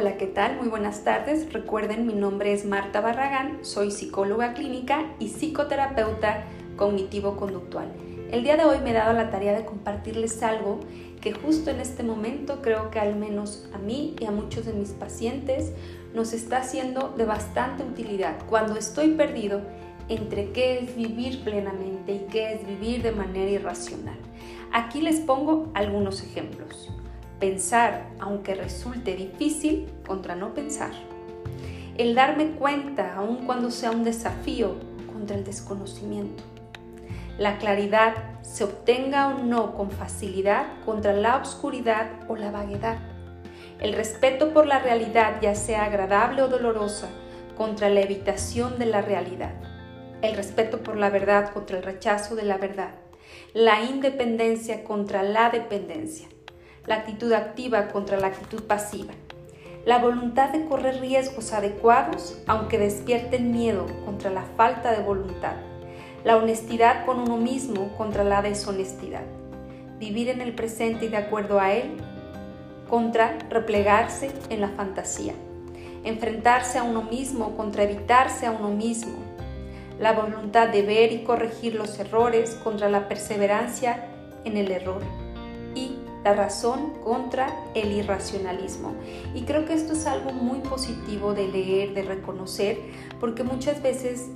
Hola, ¿qué tal? Muy buenas tardes. Recuerden, mi nombre es Marta Barragán, soy psicóloga clínica y psicoterapeuta cognitivo-conductual. El día de hoy me he dado la tarea de compartirles algo que justo en este momento creo que al menos a mí y a muchos de mis pacientes nos está siendo de bastante utilidad. Cuando estoy perdido entre qué es vivir plenamente y qué es vivir de manera irracional. Aquí les pongo algunos ejemplos. Pensar, aunque resulte difícil, contra no pensar. El darme cuenta, aun cuando sea un desafío, contra el desconocimiento. La claridad se obtenga o no con facilidad contra la oscuridad o la vaguedad. El respeto por la realidad, ya sea agradable o dolorosa, contra la evitación de la realidad. El respeto por la verdad contra el rechazo de la verdad. La independencia contra la dependencia la actitud activa contra la actitud pasiva, la voluntad de correr riesgos adecuados aunque despierten miedo contra la falta de voluntad, la honestidad con uno mismo contra la deshonestidad, vivir en el presente y de acuerdo a él contra replegarse en la fantasía, enfrentarse a uno mismo contra evitarse a uno mismo, la voluntad de ver y corregir los errores contra la perseverancia en el error y la razón contra el irracionalismo. Y creo que esto es algo muy positivo de leer, de reconocer, porque muchas veces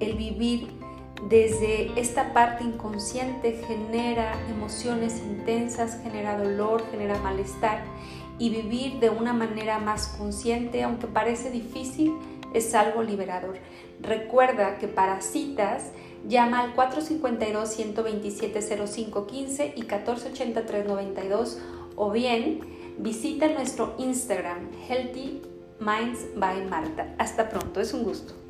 el vivir desde esta parte inconsciente genera emociones intensas, genera dolor, genera malestar y vivir de una manera más consciente, aunque parece difícil, es algo liberador. Recuerda que para citas llama al 452-127-0515 y 1483-92 o bien visita nuestro Instagram Healthy Minds by Marta. Hasta pronto, es un gusto.